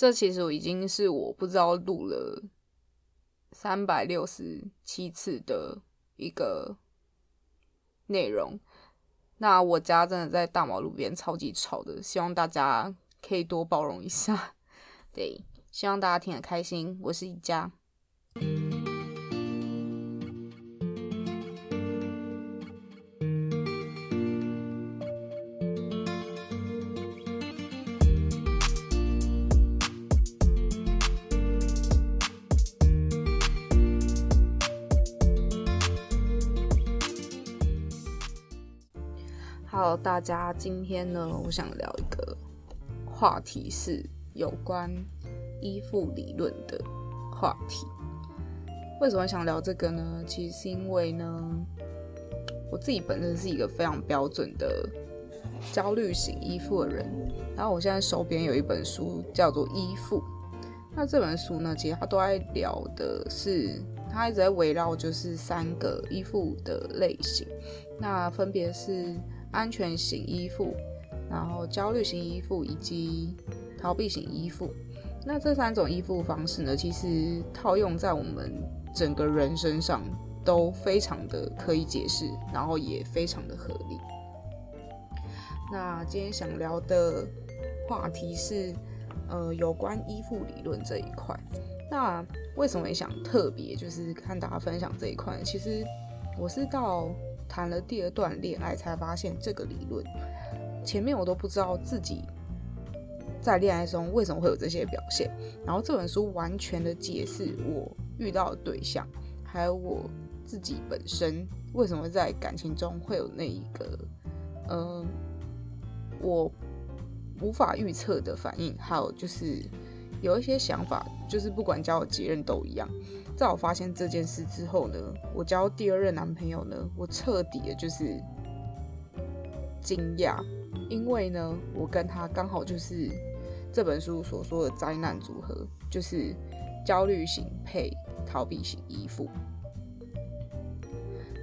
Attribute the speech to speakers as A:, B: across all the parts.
A: 这其实已经是我不知道录了三百六十七次的一个内容。那我家真的在大马路边，超级吵的，希望大家可以多包容一下。对，希望大家听得开心。我是一家。大家，今天呢，我想聊一个话题，是有关依附理论的话题。为什么想聊这个呢？其实是因为呢，我自己本身是一个非常标准的焦虑型依附的人。然后我现在手边有一本书叫做《依附》，那这本书呢，其实它都在聊的是，它一直在围绕就是三个依附的类型，那分别是。安全型依附，然后焦虑型依附以及逃避型依附。那这三种依附方式呢，其实套用在我们整个人身上都非常的可以解释，然后也非常的合理。那今天想聊的话题是，呃，有关依附理论这一块。那为什么想特别就是看大家分享这一块？其实我是到。谈了第二段恋爱，才发现这个理论。前面我都不知道自己在恋爱中为什么会有这些表现。然后这本书完全的解释我遇到的对象，还有我自己本身为什么在感情中会有那一个，嗯，我无法预测的反应，还有就是有一些想法，就是不管交了几任都一样。在我发现这件事之后呢，我交第二任男朋友呢，我彻底的就是惊讶，因为呢，我跟他刚好就是这本书所说的灾难组合，就是焦虑型配逃避型依附。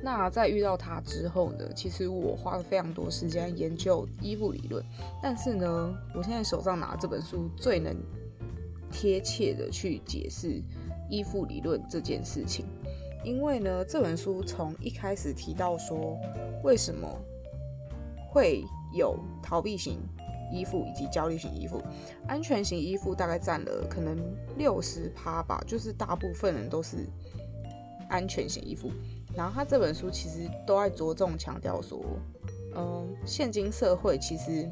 A: 那在遇到他之后呢，其实我花了非常多时间研究依附理论，但是呢，我现在手上拿这本书最能贴切的去解释。依附理论这件事情，因为呢，这本书从一开始提到说，为什么会有逃避型依附以及焦虑型依附，安全型依附大概占了可能六十趴吧，就是大部分人都是安全型依附。然后他这本书其实都在着重强调说，嗯，现今社会其实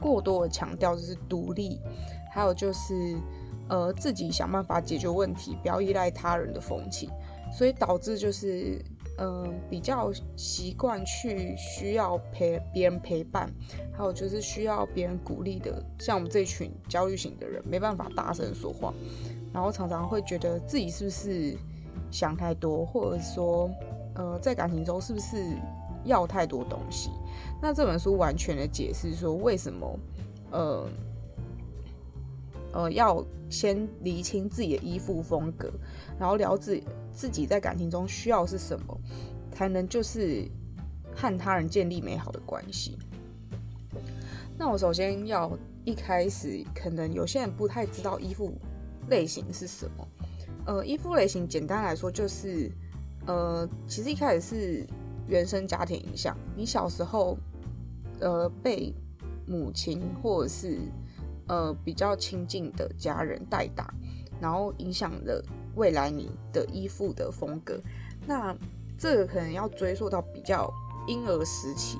A: 过多的强调就是独立，还有就是。呃，自己想办法解决问题，不要依赖他人的风气，所以导致就是，嗯，比较习惯去需要陪别人陪伴，还有就是需要别人鼓励的，像我们这群焦虑型的人，没办法大声说话，然后常常会觉得自己是不是想太多，或者说，呃，在感情中是不是要太多东西？那这本书完全的解释说，为什么，呃。呃，要先厘清自己的依附风格，然后了解自己在感情中需要是什么，才能就是和他人建立美好的关系。那我首先要一开始，可能有些人不太知道依附类型是什么。呃，依附类型简单来说就是，呃，其实一开始是原生家庭影响，你小时候呃被母亲或者是呃，比较亲近的家人带大，然后影响了未来你的依附的风格。那这个可能要追溯到比较婴儿时期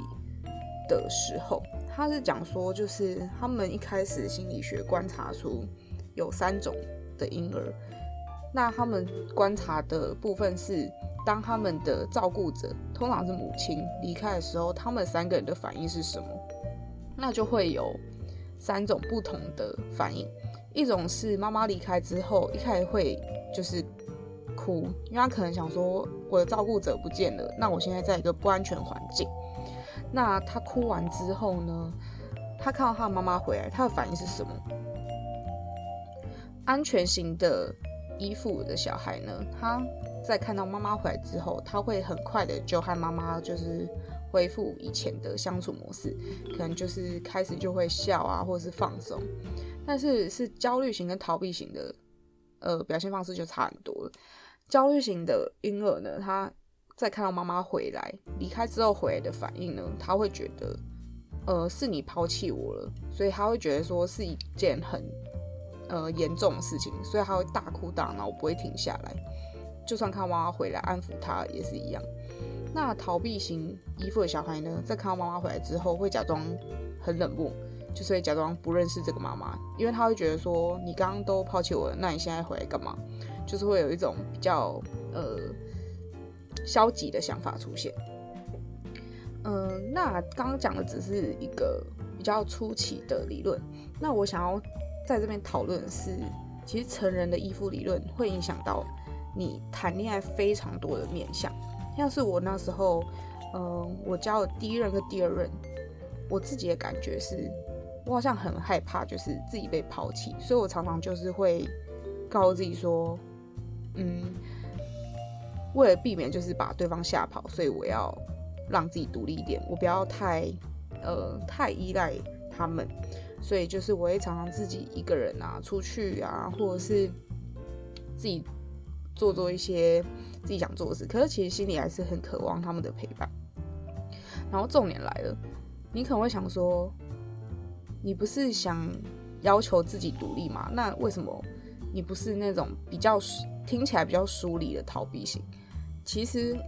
A: 的时候，他是讲说，就是他们一开始心理学观察出有三种的婴儿。那他们观察的部分是，当他们的照顾者通常是母亲离开的时候，他们三个人的反应是什么？那就会有。三种不同的反应，一种是妈妈离开之后，一开始会就是哭，因为他可能想说我的照顾者不见了，那我现在在一个不安全环境。那他哭完之后呢，他看到他的妈妈回来，他的反应是什么？安全型的依附的小孩呢，他在看到妈妈回来之后，他会很快的就和妈妈就是。恢复以前的相处模式，可能就是开始就会笑啊，或者是放松。但是是焦虑型跟逃避型的，呃，表现方式就差很多了。焦虑型的婴儿呢，他在看到妈妈回来离开之后回来的反应呢，他会觉得，呃，是你抛弃我了，所以他会觉得说是一件很，呃，严重的事情，所以他会大哭大闹，不会停下来。就算看妈妈回来安抚他也是一样。那逃避型依附的小孩呢，在看到妈妈回来之后，会假装很冷漠，就是会假装不认识这个妈妈，因为他会觉得说你刚刚都抛弃我了，那你现在回来干嘛？就是会有一种比较呃消极的想法出现。嗯，那刚刚讲的只是一个比较初期的理论。那我想要在这边讨论是，其实成人的依附理论会影响到。你谈恋爱非常多的面相，像是我那时候，嗯，我交了第一任跟第二任，我自己的感觉是，我好像很害怕，就是自己被抛弃，所以我常常就是会告诉自己说，嗯，为了避免就是把对方吓跑，所以我要让自己独立一点，我不要太，呃，太依赖他们，所以就是我会常常自己一个人啊出去啊，或者是自己。做做一些自己想做的事，可是其实心里还是很渴望他们的陪伴。然后重点来了，你可能会想说，你不是想要求自己独立吗？那为什么你不是那种比较听起来比较疏离的逃避型？其实，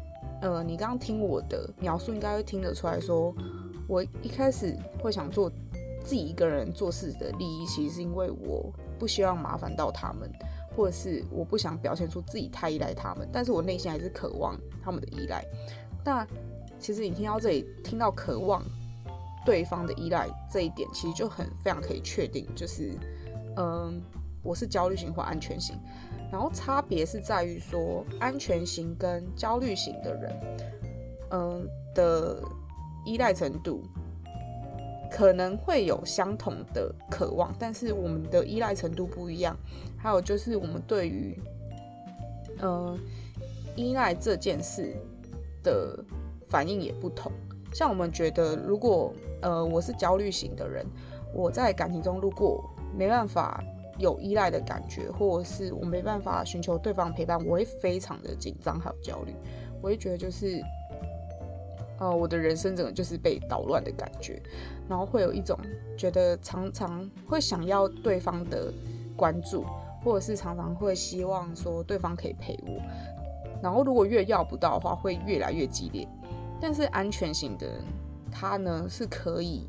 A: 呃，你刚刚听我的描述，应该会听得出来说，我一开始会想做自己一个人做事的利益，其实是因为我不希望麻烦到他们。或者是我不想表现出自己太依赖他们，但是我内心还是渴望他们的依赖。那其实你听到这里，听到渴望对方的依赖这一点，其实就很非常可以确定，就是嗯，我是焦虑型或安全型。然后差别是在于说，安全型跟焦虑型的人，嗯的依赖程度可能会有相同的渴望，但是我们的依赖程度不一样。还有就是，我们对于，呃，依赖这件事的反应也不同。像我们觉得，如果呃我是焦虑型的人，我在感情中如果没办法有依赖的感觉，或者是我没办法寻求对方陪伴，我会非常的紧张还有焦虑。我会觉得就是，呃，我的人生整个就是被捣乱的感觉，然后会有一种觉得常常会想要对方的关注。或者是常常会希望说对方可以陪我，然后如果越要不到的话，会越来越激烈。但是安全型的人，他呢是可以，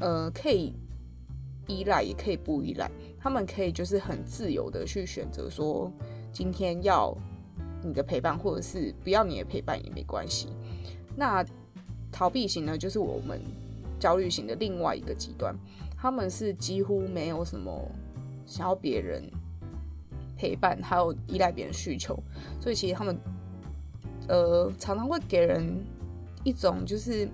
A: 呃，可以依赖，也可以不依赖。他们可以就是很自由的去选择说，今天要你的陪伴，或者是不要你的陪伴也没关系。那逃避型呢，就是我们焦虑型的另外一个极端，他们是几乎没有什么想要别人。陪伴还有依赖别人需求，所以其实他们，呃，常常会给人一种就是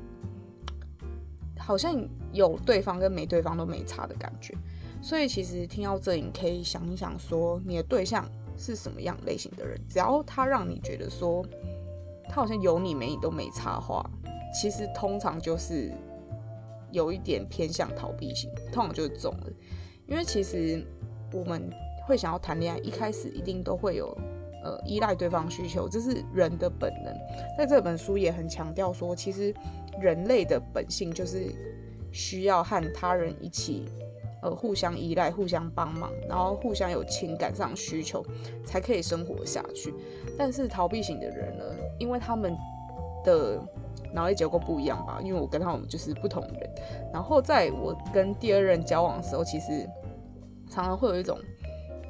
A: 好像有对方跟没对方都没差的感觉。所以其实听到这里，你可以想一想，说你的对象是什么样类型的人？只要他让你觉得说他好像有你没你都没差话，其实通常就是有一点偏向逃避型，通常就是中了。因为其实我们。会想要谈恋爱，一开始一定都会有呃依赖对方需求，这是人的本能。在这本书也很强调说，其实人类的本性就是需要和他人一起呃互相依赖、互相帮忙，然后互相有情感上需求，才可以生活下去。但是逃避型的人呢，因为他们的脑力结构不一样吧，因为我跟他们就是不同人。然后在我跟第二任交往的时候，其实常常会有一种。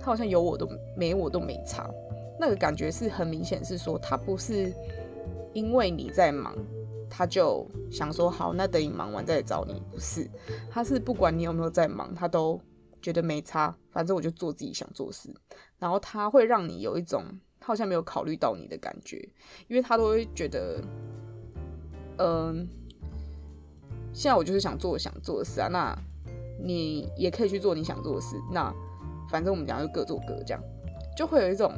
A: 他好像有我都没我都没差，那个感觉是很明显，是说他不是因为你在忙，他就想说好，那等你忙完再来找你，不是，他是不管你有没有在忙，他都觉得没差，反正我就做自己想做事，然后他会让你有一种好像没有考虑到你的感觉，因为他都会觉得，嗯，现在我就是想做想做的事啊，那你也可以去做你想做的事，那。反正我们俩就各做各，这样就会有一种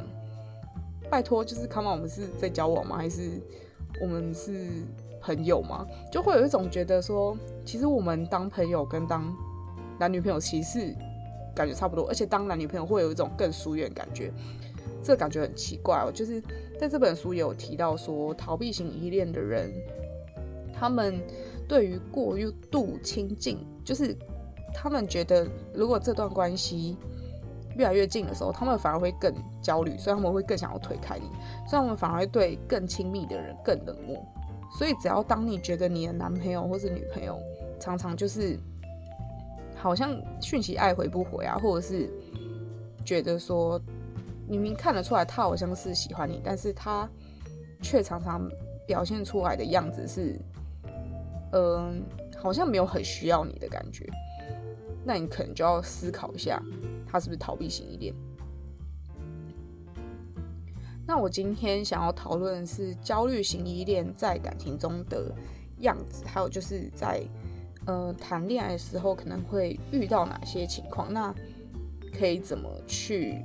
A: 拜托，就是看嘛，我们是在交往吗？还是我们是朋友吗？就会有一种觉得说，其实我们当朋友跟当男女朋友其实感觉差不多，而且当男女朋友会有一种更疏远感觉，这感觉很奇怪哦。就是在这本书也有提到说，逃避型依恋的人，他们对于过度亲近，就是他们觉得如果这段关系越来越近的时候，他们反而会更焦虑，所以他们会更想要推开你，所以他们反而会对更亲密的人更冷漠。所以只要当你觉得你的男朋友或是女朋友常常就是好像讯息爱回不回啊，或者是觉得说明明看得出来他好像是喜欢你，但是他却常常表现出来的样子是，嗯，好像没有很需要你的感觉，那你可能就要思考一下，他是不是逃避型依恋。那我今天想要讨论的是焦虑型依恋在感情中的样子，还有就是在呃谈恋爱的时候可能会遇到哪些情况，那可以怎么去？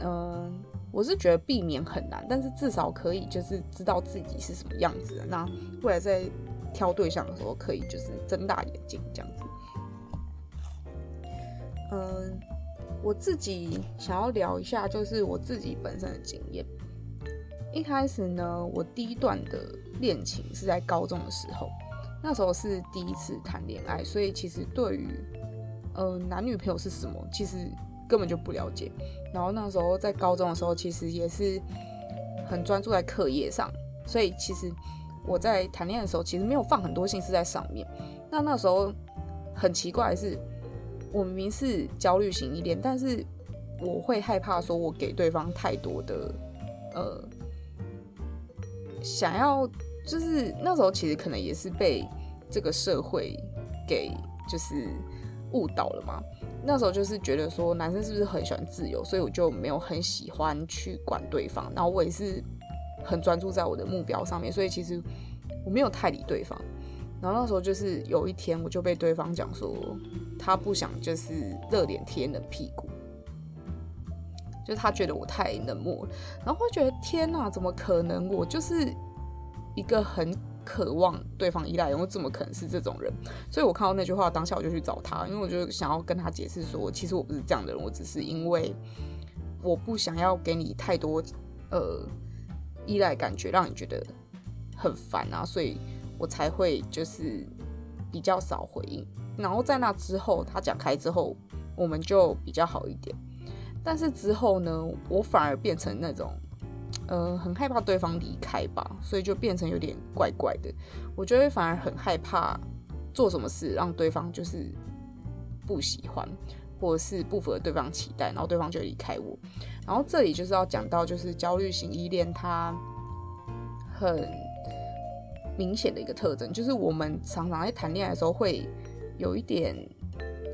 A: 嗯，我是觉得避免很难，但是至少可以就是知道自己是什么样子的。那未来在挑对象的时候，可以就是睁大眼睛这样子。嗯。我自己想要聊一下，就是我自己本身的经验。一开始呢，我第一段的恋情是在高中的时候，那时候是第一次谈恋爱，所以其实对于呃男女朋友是什么，其实根本就不了解。然后那时候在高中的时候，其实也是很专注在课业上，所以其实我在谈恋爱的时候，其实没有放很多心思在上面。那那时候很奇怪的是。我明明是焦虑型依恋，但是我会害怕说，我给对方太多的呃，想要就是那时候其实可能也是被这个社会给就是误导了嘛。那时候就是觉得说，男生是不是很喜欢自由，所以我就没有很喜欢去管对方。然后我也是很专注在我的目标上面，所以其实我没有太理对方。然后那时候就是有一天，我就被对方讲说，他不想就是热脸贴冷屁股，就是他觉得我太冷漠了。然后会觉得天哪，怎么可能？我就是一个很渴望对方依赖，然后怎么可能是这种人？所以我看到那句话当下我就去找他，因为我就想要跟他解释说，其实我不是这样的人，我只是因为我不想要给你太多呃依赖感觉，让你觉得很烦啊，所以。我才会就是比较少回应，然后在那之后他讲开之后，我们就比较好一点。但是之后呢，我反而变成那种，呃，很害怕对方离开吧，所以就变成有点怪怪的。我觉得反而很害怕做什么事让对方就是不喜欢，或者是不符合对方期待，然后对方就离开我。然后这里就是要讲到，就是焦虑型依恋，它很。明显的一个特征就是，我们常常在谈恋爱的时候会有一点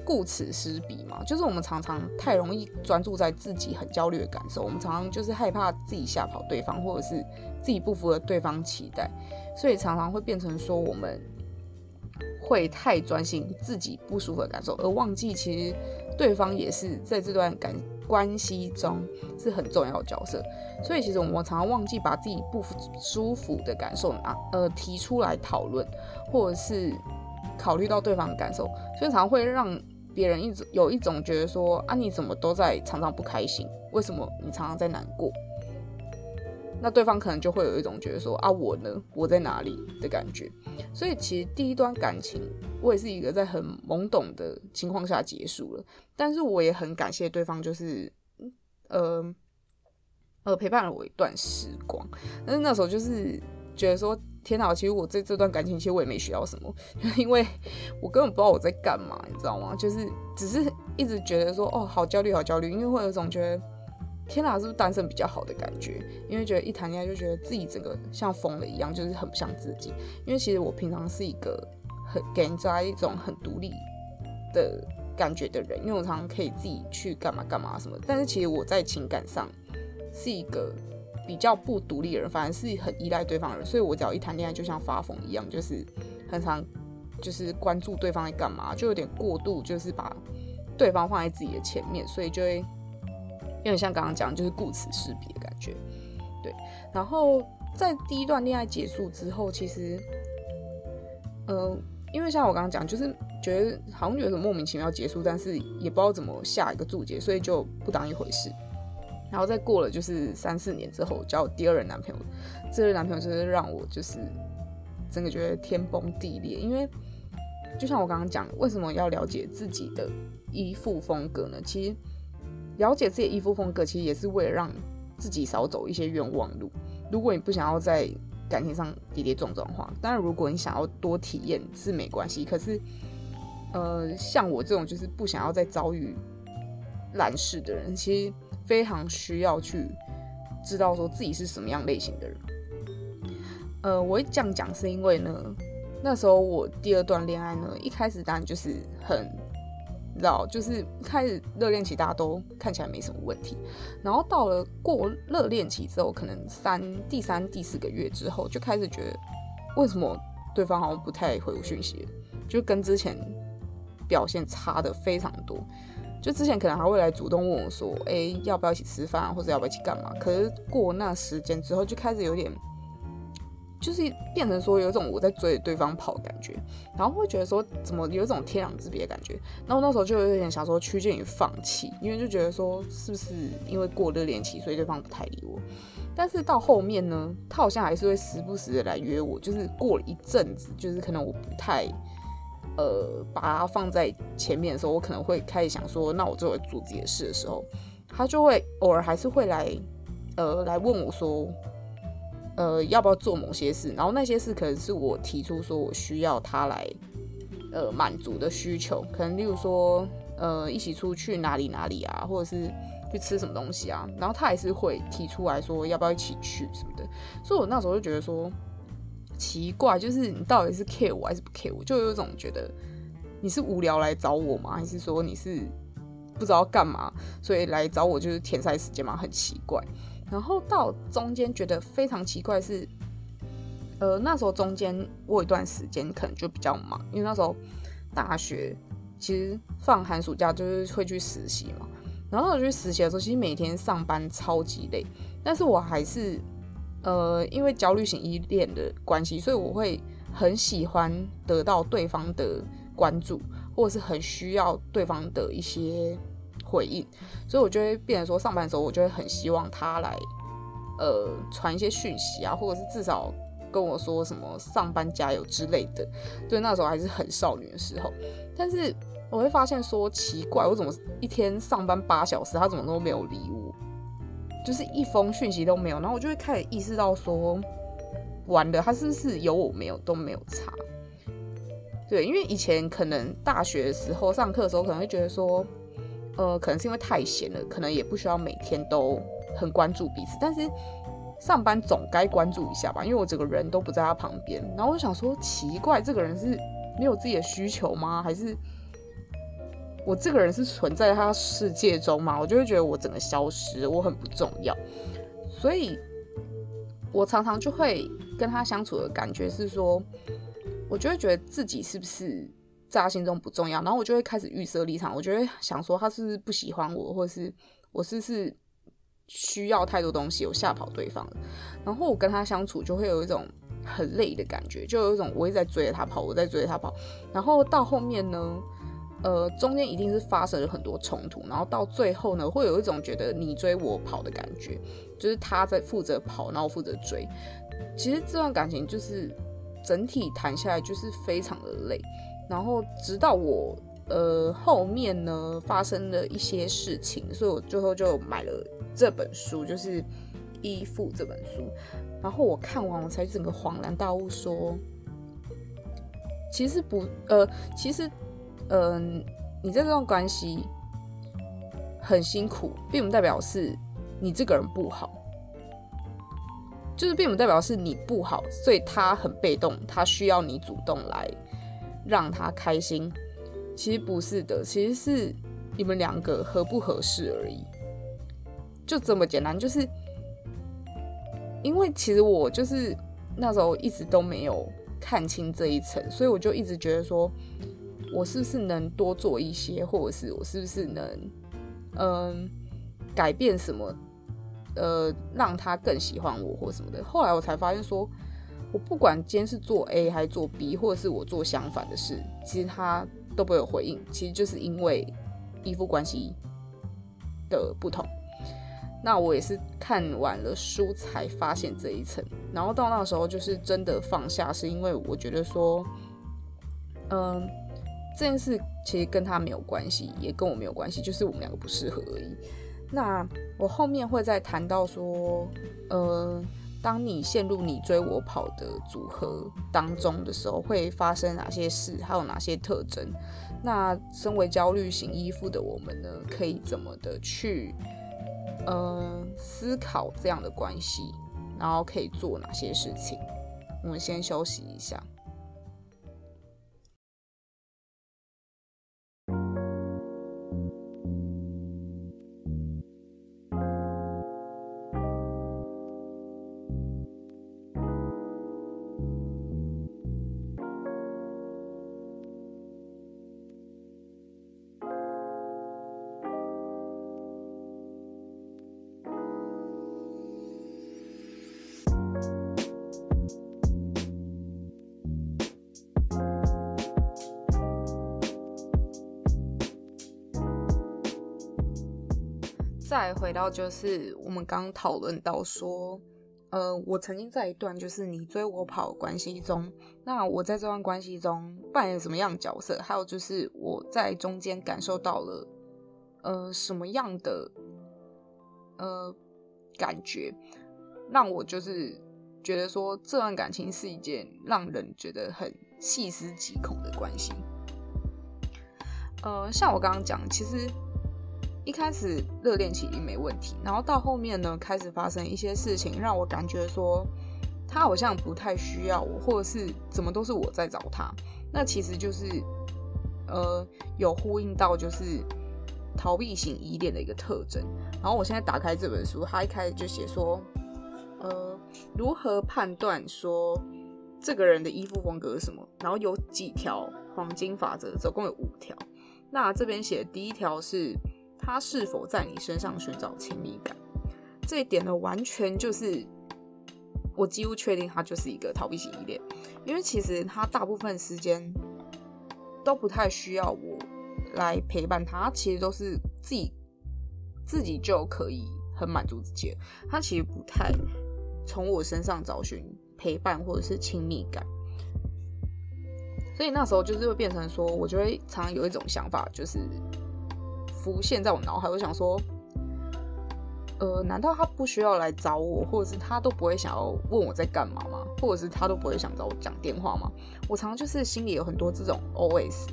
A: 顾此失彼嘛，就是我们常常太容易专注在自己很焦虑的感受，我们常常就是害怕自己吓跑对方，或者是自己不符合对方期待，所以常常会变成说我们会太专心自己不舒服的感受，而忘记其实对方也是在这段感。关系中是很重要的角色，所以其实我们常常忘记把自己不舒服的感受拿呃提出来讨论，或者是考虑到对方的感受，所以常常会让别人一直有一种觉得说啊你怎么都在常常不开心，为什么你常常在难过？那对方可能就会有一种觉得说啊我呢我在哪里的感觉，所以其实第一段感情我也是一个在很懵懂的情况下结束了，但是我也很感谢对方，就是呃呃陪伴了我一段时光，但是那时候就是觉得说天哪，其实我这这段感情其实我也没学到什么，因为我根本不知道我在干嘛，你知道吗？就是只是一直觉得说哦好焦虑好焦虑，因为会有种觉得。天哪，是不是单身比较好的感觉？因为觉得一谈恋爱就觉得自己整个像疯了一样，就是很不像自己。因为其实我平常是一个很给人家一种很独立的感觉的人，因为我常常可以自己去干嘛干嘛什么。但是其实我在情感上是一个比较不独立的人，反而是很依赖对方的人。所以我只要一谈恋爱，就像发疯一样，就是很常就是关注对方在干嘛，就有点过度，就是把对方放在自己的前面，所以就会。有点像刚刚讲，就是顾此失彼的感觉，对。然后在第一段恋爱结束之后，其实，呃，因为像我刚刚讲，就是觉得好像觉得莫名其妙结束，但是也不知道怎么下一个注解，所以就不当一回事。然后再过了就是三四年之后，交第二任男朋友，这任男朋友就是让我就是真的觉得天崩地裂，因为就像我刚刚讲，为什么要了解自己的依附风格呢？其实了解自己依附风格，其实也是为了让自己少走一些冤枉路。如果你不想要在感情上跌跌撞撞的话，当然如果你想要多体验是没关系。可是，呃，像我这种就是不想要再遭遇烂事的人，其实非常需要去知道说自己是什么样类型的人。呃，我会这样讲是因为呢，那时候我第二段恋爱呢，一开始当然就是很。知道，就是开始热恋期，大家都看起来没什么问题。然后到了过热恋期之后，可能三、第三、第四个月之后，就开始觉得为什么对方好像不太回我讯息，就跟之前表现差的非常多。就之前可能还会来主动问我说：“哎，要不要一起吃饭，或者要不要一起干嘛？”可是过那时间之后，就开始有点。就是变成说有一种我在追着对方跑的感觉，然后会觉得说怎么有一种天壤之别的感觉。然后那时候就有点想说趋近于放弃，因为就觉得说是不是因为过热恋期，所以对方不太理我。但是到后面呢，他好像还是会时不时的来约我。就是过了一阵子，就是可能我不太呃把它放在前面的时候，我可能会开始想说，那我作为做自己的事的时候，他就会偶尔还是会来呃来问我说。呃，要不要做某些事？然后那些事可能是我提出说我需要他来，呃，满足的需求。可能例如说，呃，一起出去哪里哪里啊，或者是去吃什么东西啊。然后他还是会提出来说要不要一起去什么的。所以我那时候就觉得说奇怪，就是你到底是 care 我还是不 care 我？就有一种觉得你是无聊来找我吗？还是说你是不知道干嘛，所以来找我就是填塞时间吗？很奇怪。然后到中间觉得非常奇怪是，呃，那时候中间我有一段时间可能就比较忙，因为那时候大学其实放寒暑假就是会去实习嘛。然后我去实习的时候，其实每天上班超级累，但是我还是呃，因为焦虑型依恋的关系，所以我会很喜欢得到对方的关注，或者是很需要对方的一些。回应，所以我就会变成说，上班的时候我就会很希望他来，呃，传一些讯息啊，或者是至少跟我说什么上班加油之类的。对，那时候还是很少女的时候，但是我会发现说奇怪，我怎么一天上班八小时，他怎么都没有理我，就是一封讯息都没有。然后我就会开始意识到说，完了，他是不是有我没有都没有查？对，因为以前可能大学的时候上课的时候，可能会觉得说。呃，可能是因为太闲了，可能也不需要每天都很关注彼此。但是上班总该关注一下吧，因为我整个人都不在他旁边。然后我就想说，奇怪，这个人是没有自己的需求吗？还是我这个人是存在他世界中吗？我就会觉得我整个消失，我很不重要。所以我常常就会跟他相处的感觉是说，我就会觉得自己是不是？在他心中不重要，然后我就会开始预设立场，我就会想说他是不是不喜欢我，或者是我是不是需要太多东西，我吓跑对方了。然后我跟他相处就会有一种很累的感觉，就有一种我一直在追着他跑，我在追着他跑。然后到后面呢，呃，中间一定是发生了很多冲突，然后到最后呢，会有一种觉得你追我跑的感觉，就是他在负责跑，然后负责追。其实这段感情就是整体谈下来就是非常的累。然后直到我呃后面呢发生了一些事情，所以我最后就买了这本书，就是《依附》这本书。然后我看完，我才整个恍然大悟，说其实不呃，其实嗯，你在这段关系很辛苦，并不代表是你这个人不好，就是并不代表是你不好，所以他很被动，他需要你主动来。让他开心，其实不是的，其实是你们两个合不合适而已，就这么简单。就是因为其实我就是那时候一直都没有看清这一层，所以我就一直觉得说，我是不是能多做一些，或者是我是不是能嗯改变什么，呃，让他更喜欢我或什么的。后来我才发现说。我不管今天是做 A 还是做 B，或者是我做相反的事，其实他都不会有回应。其实就是因为依附关系的不同。那我也是看完了书才发现这一层，然后到那时候就是真的放下，是因为我觉得说，嗯，这件事其实跟他没有关系，也跟我没有关系，就是我们两个不适合而已。那我后面会再谈到说，呃，当你陷入你追我跑的组合当中的时候，会发生哪些事，还有哪些特征？那身为焦虑型依附的我们呢，可以怎么的去？呃，思考这样的关系，然后可以做哪些事情？我们先休息一下。再回到就是我们刚讨论到说，呃，我曾经在一段就是你追我跑关系中，那我在这段关系中扮演什么样的角色？还有就是我在中间感受到了呃什么样的呃感觉，让我就是觉得说这段感情是一件让人觉得很细思极恐的关系。呃，像我刚刚讲，其实。一开始热恋期没问题，然后到后面呢，开始发生一些事情，让我感觉说他好像不太需要我，或者是怎么都是我在找他。那其实就是呃有呼应到就是逃避型依恋的一个特征。然后我现在打开这本书，他一开始就写说，呃，如何判断说这个人的依附风格是什么？然后有几条黄金法则，总共有五条。那这边写第一条是。他是否在你身上寻找亲密感？这一点呢，完全就是我几乎确定他就是一个逃避型依恋，因为其实他大部分时间都不太需要我来陪伴他，其实都是自己自己就可以很满足自己。他其实不太从我身上找寻陪伴或者是亲密感，所以那时候就是会变成说，我就会常常有一种想法，就是。浮现在我脑海，我想说，呃，难道他不需要来找我，或者是他都不会想要问我在干嘛吗？或者是他都不会想找我讲电话吗？我常常就是心里有很多这种 OS，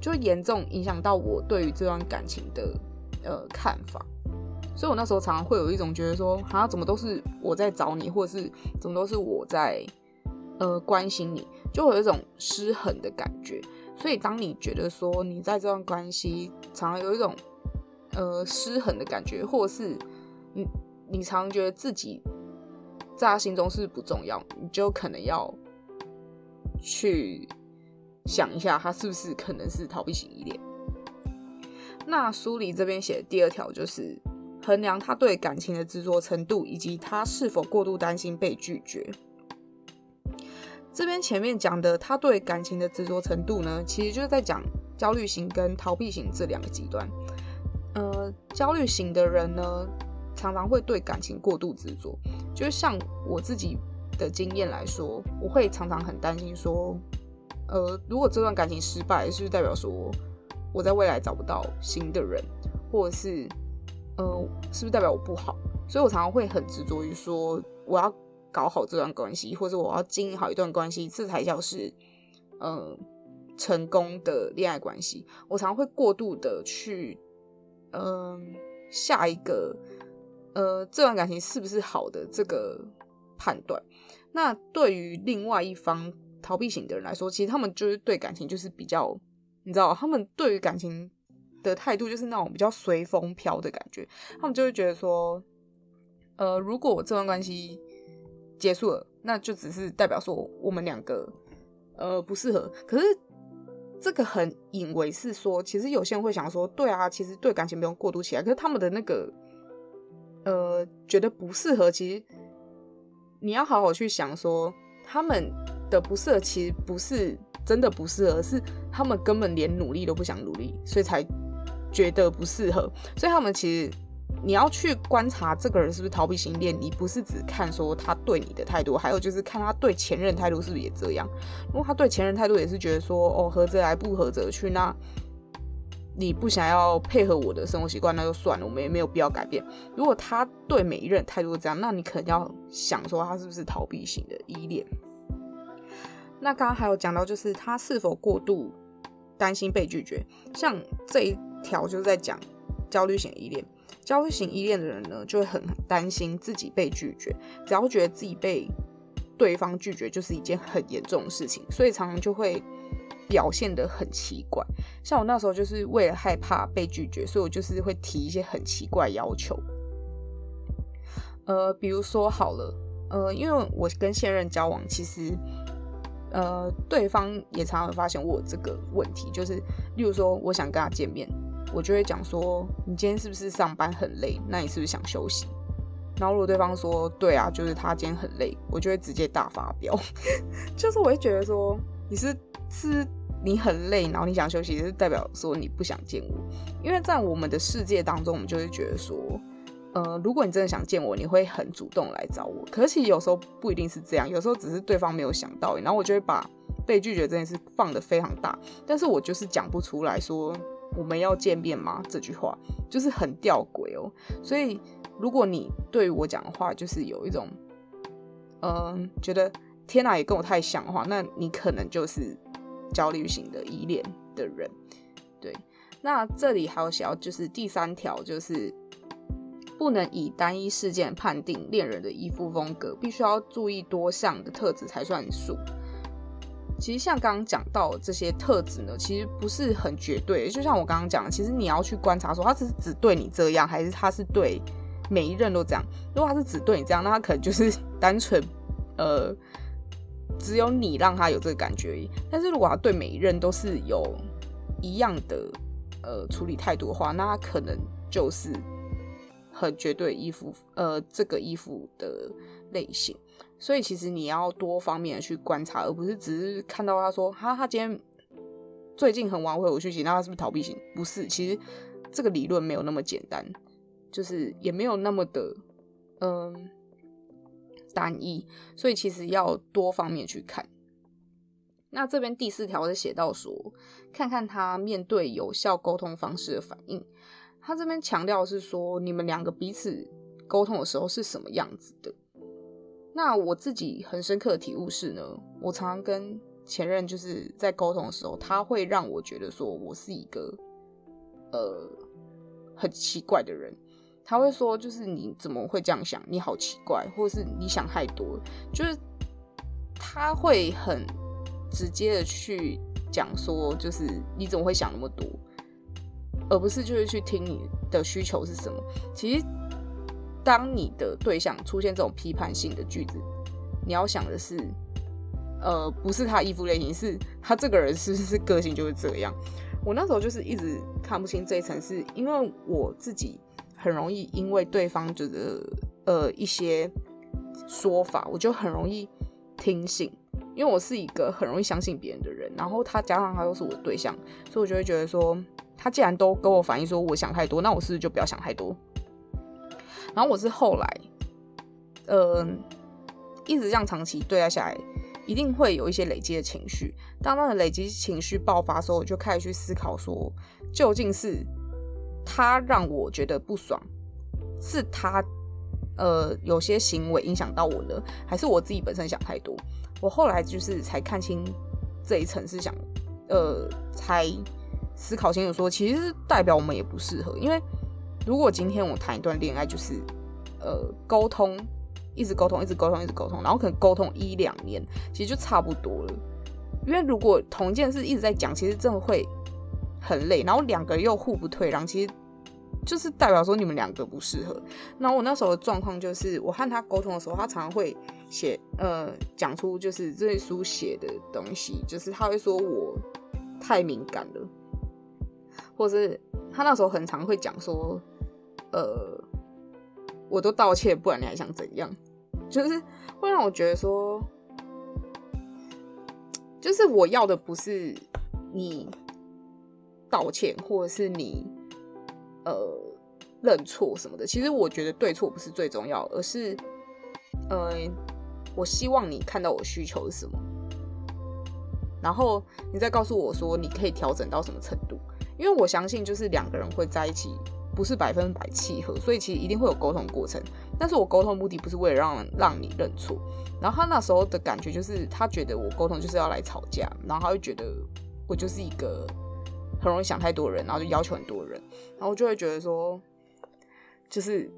A: 就严重影响到我对于这段感情的呃看法。所以我那时候常常会有一种觉得说，好像怎么都是我在找你，或者是怎么都是我在呃关心你，就有一种失衡的感觉。所以，当你觉得说你在这段关系常常有一种呃失衡的感觉，或者是你你常觉得自己在他心中是不重要，你就可能要去想一下，他是不是可能是逃避型依恋。那书里这边写的第二条就是衡量他对感情的执着程度，以及他是否过度担心被拒绝。这边前面讲的他对感情的执着程度呢，其实就是在讲焦虑型跟逃避型这两个极端。呃，焦虑型的人呢，常常会对感情过度执着，就是像我自己的经验来说，我会常常很担心说，呃，如果这段感情失败，是不是代表说我在未来找不到新的人，或者是呃，是不是代表我不好？所以我常常会很执着于说，我要。搞好这段关系，或者我要经营好一段关系，这才叫是，呃，成功的恋爱关系。我常会过度的去，嗯，下一个，呃，这段感情是不是好的这个判断。那对于另外一方逃避型的人来说，其实他们就是对感情就是比较，你知道，他们对于感情的态度就是那种比较随风飘的感觉。他们就会觉得说，呃，如果我这段关系。结束了，那就只是代表说我们两个呃不适合。可是这个很以为是说，其实有些人会想说，对啊，其实对感情不用过度起来。可是他们的那个呃觉得不适合，其实你要好好去想说，他们的不适合其实不是真的不适合，是他们根本连努力都不想努力，所以才觉得不适合。所以他们其实你要去观察这个人是不是逃避型恋，你不是只看说他对你的态度，还有就是看他对前任态度是不是也这样。如果他对前任态度也是觉得说哦合则来不合则去，那你不想要配合我的生活习惯，那就算了，我们也没有必要改变。如果他对每一任态度这样，那你可能要想说他是不是逃避型的依恋。那刚刚还有讲到，就是他是否过度担心被拒绝，像这一条就是在讲焦虑型依恋。焦虑型依恋的人呢，就会很担心自己被拒绝，只要觉得自己被对方拒绝，就是一件很严重的事情，所以常常就会。表现得很奇怪，像我那时候就是为了害怕被拒绝，所以我就是会提一些很奇怪要求。呃，比如说好了，呃，因为我跟现任交往，其实呃，对方也常常发现我这个问题，就是例如说我想跟他见面，我就会讲说，你今天是不是上班很累？那你是不是想休息？然后如果对方说对啊，就是他今天很累，我就会直接大发飙，就是我会觉得说你是。是你很累，然后你想休息，是代表说你不想见我。因为在我们的世界当中，我们就会觉得说，呃，如果你真的想见我，你会很主动来找我。可是有时候不一定是这样，有时候只是对方没有想到，然后我就会把被拒绝这件事放得非常大。但是我就是讲不出来说我们要见面吗？这句话就是很吊诡哦。所以如果你对我讲的话，就是有一种，嗯，觉得天哪，也跟我太像的话，那你可能就是。焦虑型的依恋的人，对，那这里还有写到，就是第三条，就是不能以单一事件判定恋人的依附风格，必须要注意多项的特质才算数。其实像刚刚讲到这些特质呢，其实不是很绝对。就像我刚刚讲的，其实你要去观察，说他只是只对你这样，还是他是对每一任都这样。如果他是只对你这样，那他可能就是单纯 呃。只有你让他有这个感觉。但是如果他对每一任都是有一样的呃处理态度的话，那他可能就是很绝对依附呃这个依附的类型。所以其实你要多方面的去观察，而不是只是看到他说他他今天最近很晚回我讯息，那他是不是逃避型？不是，其实这个理论没有那么简单，就是也没有那么的嗯。单一，所以其实要多方面去看。那这边第四条是写到说，看看他面对有效沟通方式的反应。他这边强调是说，你们两个彼此沟通的时候是什么样子的。那我自己很深刻的体悟是呢，我常常跟前任就是在沟通的时候，他会让我觉得说我是一个呃很奇怪的人。他会说，就是你怎么会这样想？你好奇怪，或是你想太多。就是他会很直接的去讲说，就是你怎么会想那么多，而不是就是去听你的需求是什么。其实，当你的对象出现这种批判性的句子，你要想的是，呃，不是他依附类型，是他这个人是不 是个性就是这样。我那时候就是一直看不清这一层，是因为我自己。很容易因为对方觉得呃一些说法，我就很容易听信，因为我是一个很容易相信别人的人。然后他加上他又是我的对象，所以我就会觉得说，他既然都跟我反映说我想太多，那我是不是就不要想太多？然后我是后来，呃，一直这样长期对待下来，一定会有一些累积的情绪。当那个累积情绪爆发的时候，我就开始去思考说，究竟是。他让我觉得不爽，是他呃有些行为影响到我呢，还是我自己本身想太多？我后来就是才看清这一层，是想呃才思考清楚，说其实代表我们也不适合。因为如果今天我谈一段恋爱，就是呃沟通，一直沟通，一直沟通，一直沟通，然后可能沟通一两年，其实就差不多了。因为如果同一件事一直在讲，其实真的会。很累，然后两个人又互不退让，其实就是代表说你们两个不适合。那我那时候的状况就是，我和他沟通的时候，他常常会写呃讲出就是这书写的东西，就是他会说我太敏感了，或是他那时候很常会讲说，呃，我都道歉，不然你还想怎样？就是会让我觉得说，就是我要的不是你道歉，或者是你呃认错什么的。其实我觉得对错不是最重要，而是呃，我希望你看到我需求是什么，然后你再告诉我说你可以调整到什么程度。因为我相信，就是两个人会在一起，不是百分百契合，所以其实一定会有沟通过程。但是我沟通目的不是为了让让你认错。然后他那时候的感觉就是，他觉得我沟通就是要来吵架，然后他会觉得我就是一个很容易想太多人，然后就要求很多人，然后就会觉得说，就是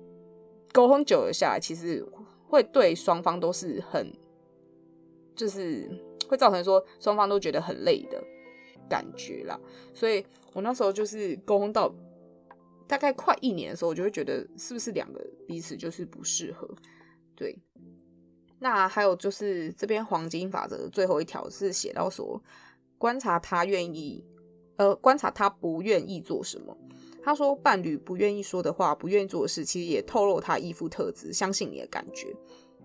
A: 沟通久了下来，其实会对双方都是很，就是会造成说双方都觉得很累的感觉啦。所以我那时候就是沟通到大概快一年的时候，我就会觉得是不是两个彼此就是不适合，对。那还有就是这边黄金法则的最后一条是写到说，观察他愿意，呃，观察他不愿意做什么。他说伴侣不愿意说的话，不愿意做的事，其实也透露他依附特质，相信你的感觉。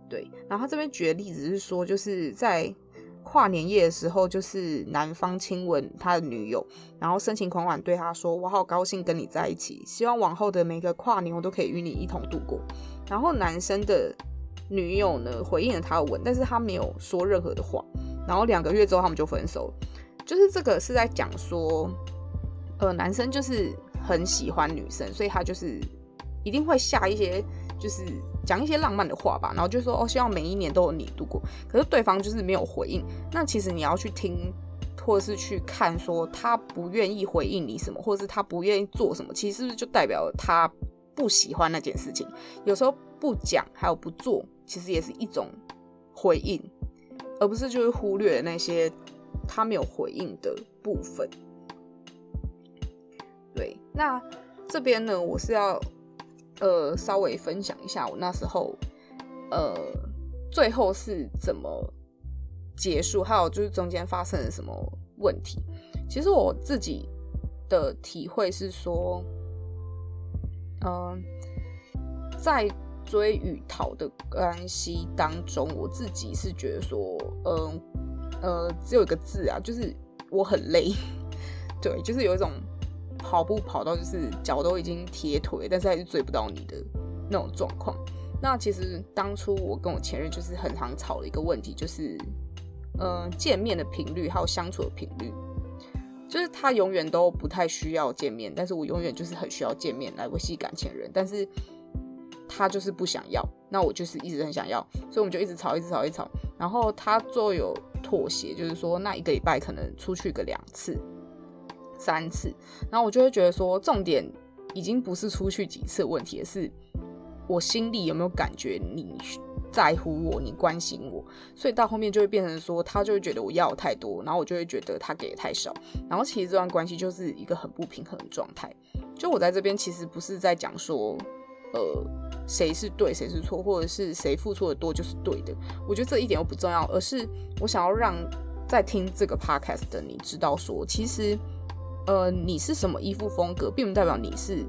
A: 对，然后他这边举的例子是说，就是在跨年夜的时候，就是男方亲吻他的女友，然后深情款款对他说：“我好高兴跟你在一起，希望往后的每个跨年我都可以与你一同度过。”然后男生的。女友呢回应了他的吻，但是他没有说任何的话。然后两个月之后他们就分手。就是这个是在讲说，呃，男生就是很喜欢女生，所以他就是一定会下一些，就是讲一些浪漫的话吧。然后就说哦，希望每一年都有你度过。可是对方就是没有回应。那其实你要去听，或者是去看，说他不愿意回应你什么，或者是他不愿意做什么，其实是不是就代表他不喜欢那件事情？有时候不讲还有不做。其实也是一种回应，而不是就是忽略那些他没有回应的部分。对，那这边呢，我是要呃稍微分享一下我那时候呃最后是怎么结束，还有就是中间发生了什么问题。其实我自己的体会是说，嗯，在。追与逃的关系当中，我自己是觉得说，嗯呃，只有一个字啊，就是我很累，对，就是有一种跑步跑到就是脚都已经贴腿，但是还是追不到你的那种状况。那其实当初我跟我前任就是很常吵的一个问题，就是嗯见面的频率还有相处的频率，就是他永远都不太需要见面，但是我永远就是很需要见面来维系感情人，但是。他就是不想要，那我就是一直很想要，所以我们就一直吵，一直吵，一直吵。然后他最后有妥协，就是说那一个礼拜可能出去个两次、三次。然后我就会觉得说，重点已经不是出去几次问题，而是我心里有没有感觉你在乎我，你关心我。所以到后面就会变成说，他就会觉得我要太多，然后我就会觉得他给的太少。然后其实这段关系就是一个很不平衡的状态。就我在这边其实不是在讲说。呃，谁是对，谁是错，或者是谁付出的多就是对的？我觉得这一点都不重要，而是我想要让在听这个 podcast 的你知道，说其实，呃，你是什么衣服风格，并不代表你是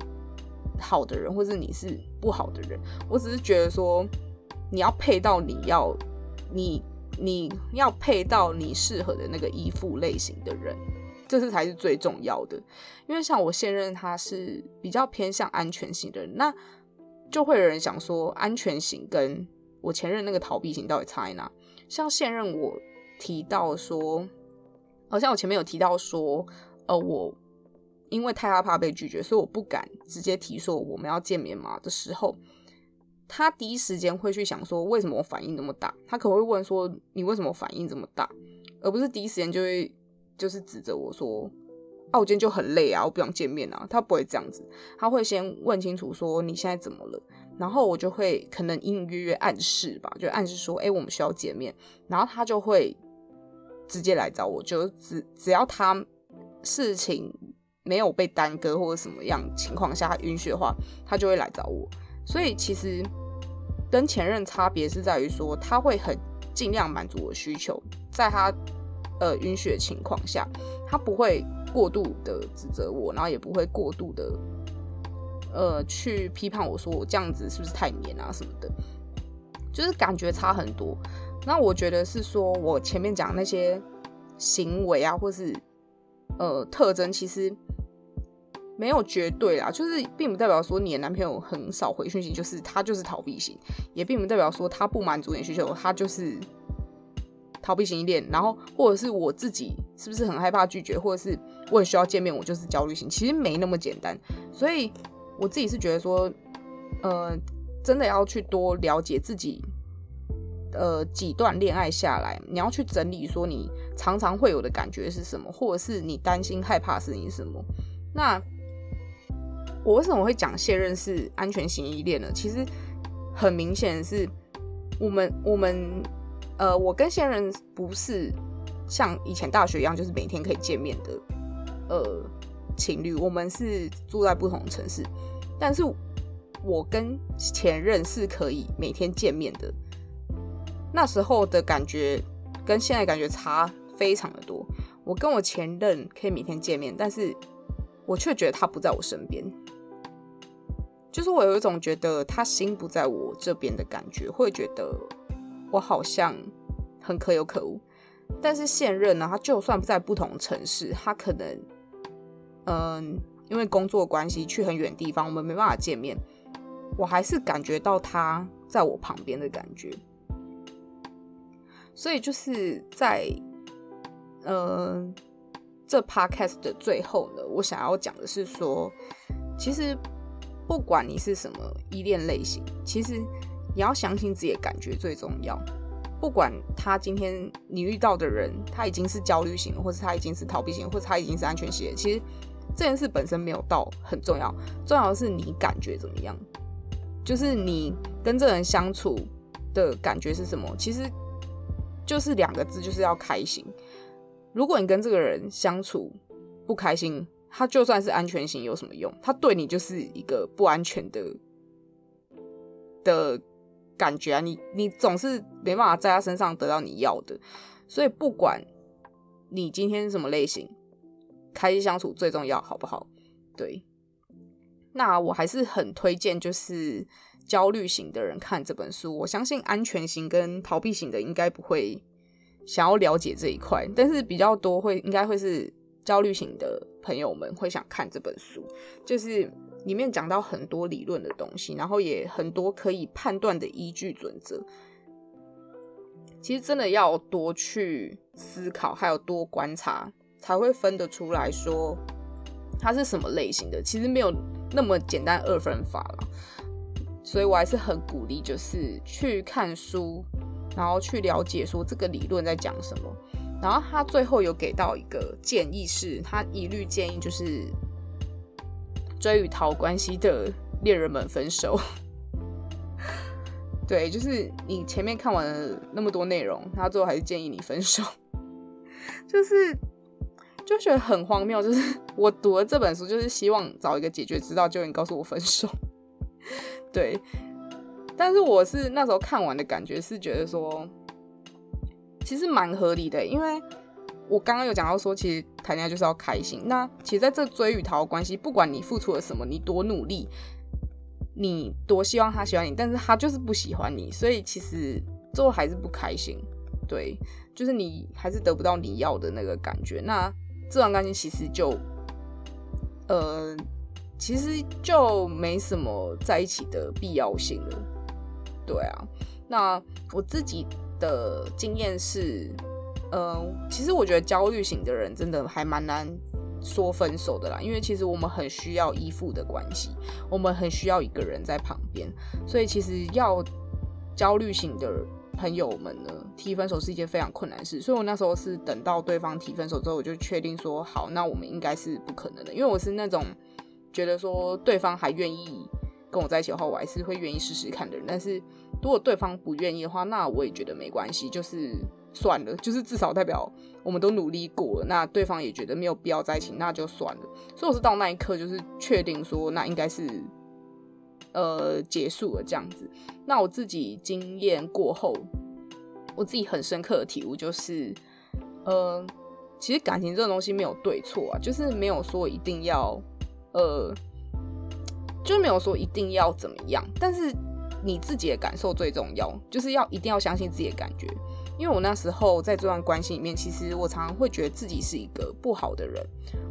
A: 好的人，或者你是不好的人。我只是觉得说，你要配到你要你你要配到你适合的那个衣服类型的人，这是才是最重要的。因为像我现任他是比较偏向安全型的人，那。就会有人想说，安全型跟我前任那个逃避型到底差在哪？像现任我提到说，好像我前面有提到说，呃，我因为太害怕被拒绝，所以我不敢直接提说我们要见面嘛的时候，他第一时间会去想说，为什么我反应那么大？他可能会问说，你为什么反应这么大？而不是第一时间就会就是指责我说。啊，我今天就很累啊，我不想见面啊。他不会这样子，他会先问清楚说你现在怎么了，然后我就会可能隐隐约约暗示吧，就暗示说，哎，我们需要见面，然后他就会直接来找我，就只只要他事情没有被耽搁或者什么样情况下允许的话，他就会来找我。所以其实跟前任差别是在于说，他会很尽量满足我需求，在他呃允许的情况下，他不会。过度的指责我，然后也不会过度的，呃，去批判我说我这样子是不是太黏啊什么的，就是感觉差很多。那我觉得是说我前面讲那些行为啊，或是呃特征，其实没有绝对啦，就是并不代表说你的男朋友很少回讯息，就是他就是逃避型，也并不代表说他不满足你需求，他就是逃避型依恋。然后或者是我自己是不是很害怕拒绝，或者是我很需要见面，我就是焦虑型，其实没那么简单。所以我自己是觉得说，呃，真的要去多了解自己。呃，几段恋爱下来，你要去整理说你常常会有的感觉是什么，或者是你担心害怕是你什么？那我为什么会讲现任是安全型依恋呢？其实很明显是我们我们呃，我跟现任不是像以前大学一样，就是每天可以见面的呃情侣，我们是住在不同城市，但是我跟前任是可以每天见面的。那时候的感觉跟现在感觉差非常的多。我跟我前任可以每天见面，但是我却觉得他不在我身边，就是我有一种觉得他心不在我这边的感觉，会觉得我好像很可有可无。但是现任呢，他就算不在不同城市，他可能嗯，因为工作关系去很远地方，我们没办法见面，我还是感觉到他在我旁边的感觉。所以就是在，呃，这 podcast 的最后呢，我想要讲的是说，其实不管你是什么依恋类型，其实你要相信自己的感觉最重要。不管他今天你遇到的人，他已经是焦虑型，或者他已经是逃避型，或者他已经是安全型，其实这件事本身没有到很重要，重要的是你感觉怎么样，就是你跟这人相处的感觉是什么，其实。就是两个字，就是要开心。如果你跟这个人相处不开心，他就算是安全型有什么用？他对你就是一个不安全的的感觉啊！你你总是没办法在他身上得到你要的。所以不管你今天是什么类型，开心相处最重要，好不好？对。那我还是很推荐，就是。焦虑型的人看这本书，我相信安全型跟逃避型的应该不会想要了解这一块，但是比较多会应该会是焦虑型的朋友们会想看这本书，就是里面讲到很多理论的东西，然后也很多可以判断的依据准则。其实真的要多去思考，还有多观察，才会分得出来说它是什么类型的。其实没有那么简单二分法了。所以我还是很鼓励，就是去看书，然后去了解说这个理论在讲什么。然后他最后有给到一个建议，是他一律建议就是追与逃关系的恋人们分手。对，就是你前面看完了那么多内容，他最后还是建议你分手，就是就觉得很荒谬。就是我读了这本书，就是希望找一个解决之道，就你告诉我分手。对，但是我是那时候看完的感觉是觉得说，其实蛮合理的，因为我刚刚有讲到说，其实谈恋爱就是要开心。那其实在这追与逃的关系，不管你付出了什么，你多努力，你多希望他喜欢你，但是他就是不喜欢你，所以其实最后还是不开心。对，就是你还是得不到你要的那个感觉。那这段感情其实就，呃。其实就没什么在一起的必要性了，对啊。那我自己的经验是，嗯，其实我觉得焦虑型的人真的还蛮难说分手的啦，因为其实我们很需要依附的关系，我们很需要一个人在旁边，所以其实要焦虑型的朋友们呢提分手是一件非常困难事。所以我那时候是等到对方提分手之后，我就确定说好，那我们应该是不可能的，因为我是那种。觉得说对方还愿意跟我在一起的话，我还是会愿意试试看的人。但是如果对方不愿意的话，那我也觉得没关系，就是算了，就是至少代表我们都努力过了。那对方也觉得没有必要在一起，那就算了。所以我是到那一刻就是确定说，那应该是呃结束了这样子。那我自己经验过后，我自己很深刻的体悟就是，呃，其实感情这种东西没有对错啊，就是没有说一定要。呃，就没有说一定要怎么样，但是你自己的感受最重要，就是要一定要相信自己的感觉。因为我那时候在这段关系里面，其实我常常会觉得自己是一个不好的人，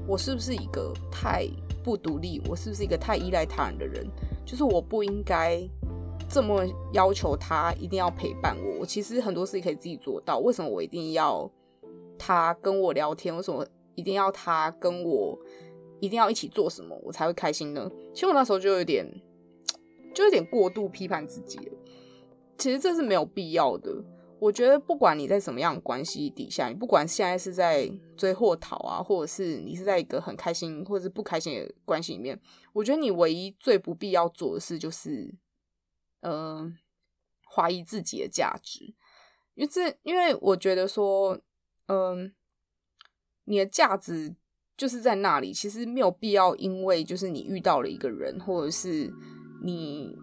A: 我是不是一个太不独立？我是不是一个太依赖他人的人？就是我不应该这么要求他一定要陪伴我。我其实很多事情可以自己做到，为什么我一定要他跟我聊天？为什么一定要他跟我一定要一起做什么我才会开心呢？其实我那时候就有点。就有点过度批判自己了，其实这是没有必要的。我觉得不管你在什么样的关系底下，你不管现在是在追或逃啊，或者是你是在一个很开心或者是不开心的关系里面，我觉得你唯一最不必要做的事就是，嗯，怀疑自己的价值。因为这，因为我觉得说，嗯，你的价值就是在那里，其实没有必要因为就是你遇到了一个人，或者是。你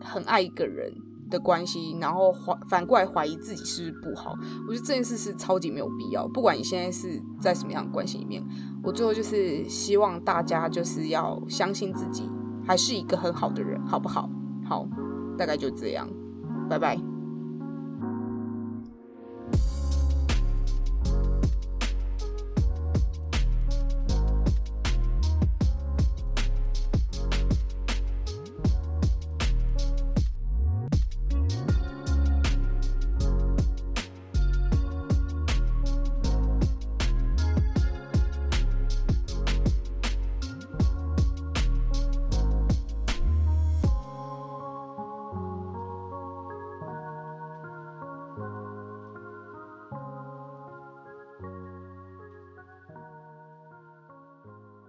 A: 很爱一个人的关系，然后怀反过来怀疑自己是不是不好，我觉得这件事是超级没有必要。不管你现在是在什么样的关系里面，我最后就是希望大家就是要相信自己，还是一个很好的人，好不好？好，大概就这样，拜拜。